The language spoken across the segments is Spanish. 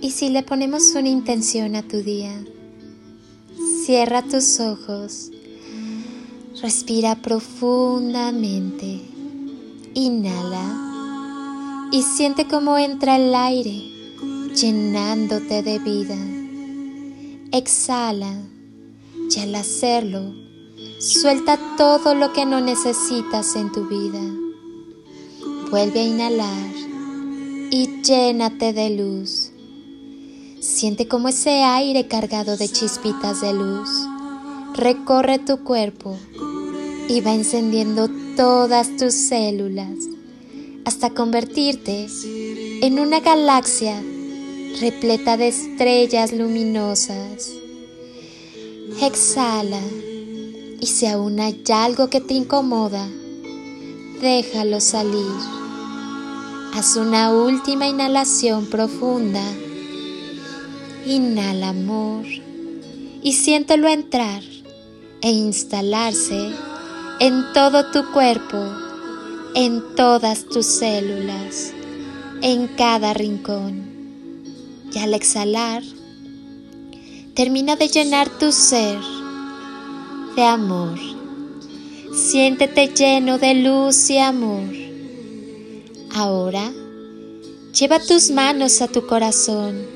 ¿Y si le ponemos una intención a tu día? Cierra tus ojos, respira profundamente, inhala y siente cómo entra el aire llenándote de vida. Exhala y al hacerlo, suelta todo lo que no necesitas en tu vida. Vuelve a inhalar y llénate de luz. Siente como ese aire cargado de chispitas de luz recorre tu cuerpo y va encendiendo todas tus células hasta convertirte en una galaxia repleta de estrellas luminosas. Exhala y si aún hay algo que te incomoda, déjalo salir. Haz una última inhalación profunda Inhala amor y siéntelo entrar e instalarse en todo tu cuerpo, en todas tus células, en cada rincón. Y al exhalar, termina de llenar tu ser de amor. Siéntete lleno de luz y amor. Ahora, lleva tus manos a tu corazón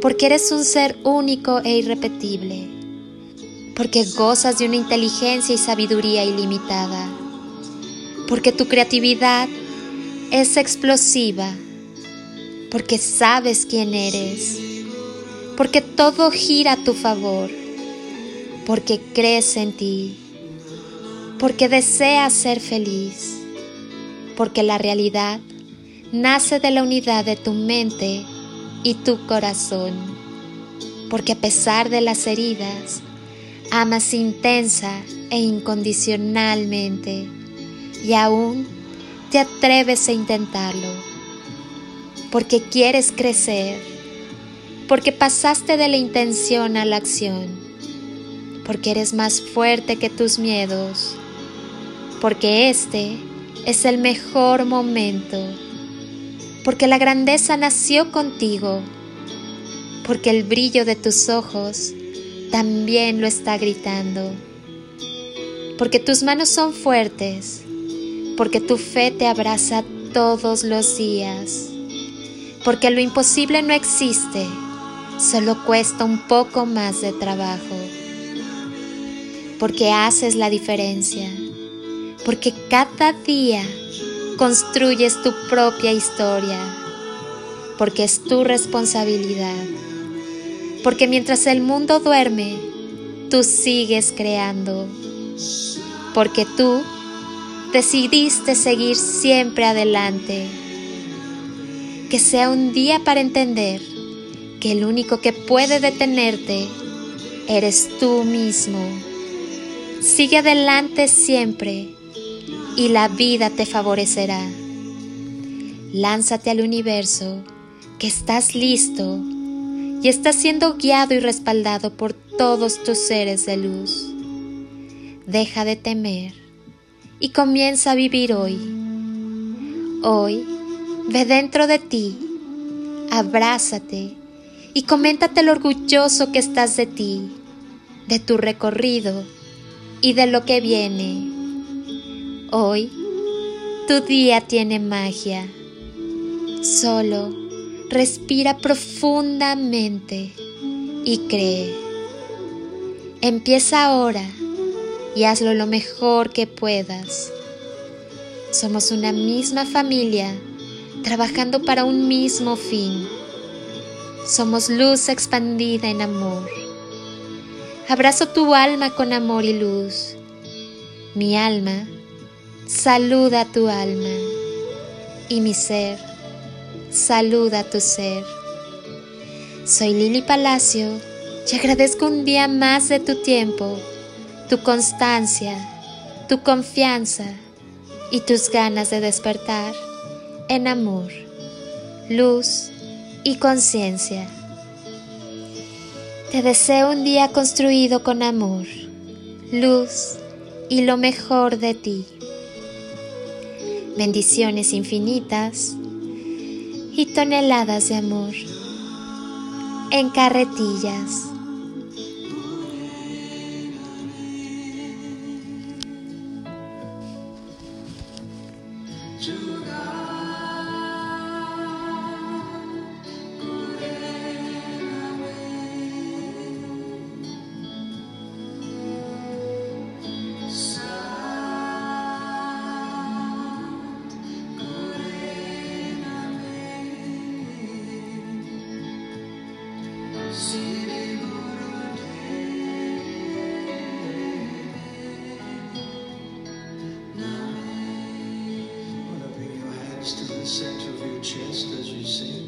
porque eres un ser único e irrepetible, porque gozas de una inteligencia y sabiduría ilimitada, porque tu creatividad es explosiva, porque sabes quién eres, porque todo gira a tu favor, porque crees en ti, porque deseas ser feliz, porque la realidad nace de la unidad de tu mente y tu corazón, porque a pesar de las heridas, amas intensa e incondicionalmente y aún te atreves a intentarlo, porque quieres crecer, porque pasaste de la intención a la acción, porque eres más fuerte que tus miedos, porque este es el mejor momento porque la grandeza nació contigo, porque el brillo de tus ojos también lo está gritando, porque tus manos son fuertes, porque tu fe te abraza todos los días, porque lo imposible no existe, solo cuesta un poco más de trabajo, porque haces la diferencia, porque cada día construyes tu propia historia, porque es tu responsabilidad, porque mientras el mundo duerme, tú sigues creando, porque tú decidiste seguir siempre adelante, que sea un día para entender que el único que puede detenerte eres tú mismo. Sigue adelante siempre y la vida te favorecerá. Lánzate al universo, que estás listo y estás siendo guiado y respaldado por todos tus seres de luz. Deja de temer y comienza a vivir hoy. Hoy, ve dentro de ti, abrázate y coméntate lo orgulloso que estás de ti, de tu recorrido y de lo que viene. Hoy, tu día tiene magia. Solo respira profundamente y cree. Empieza ahora y hazlo lo mejor que puedas. Somos una misma familia trabajando para un mismo fin. Somos luz expandida en amor. Abrazo tu alma con amor y luz. Mi alma saluda tu alma y mi ser, saluda tu ser. Soy Lili Palacio y agradezco un día más de tu tiempo, tu constancia, tu confianza y tus ganas de despertar en amor, luz y conciencia. Te deseo un día construido con amor, luz y lo mejor de ti. Bendiciones infinitas y toneladas de amor en carretillas. Center of your chest as you sing.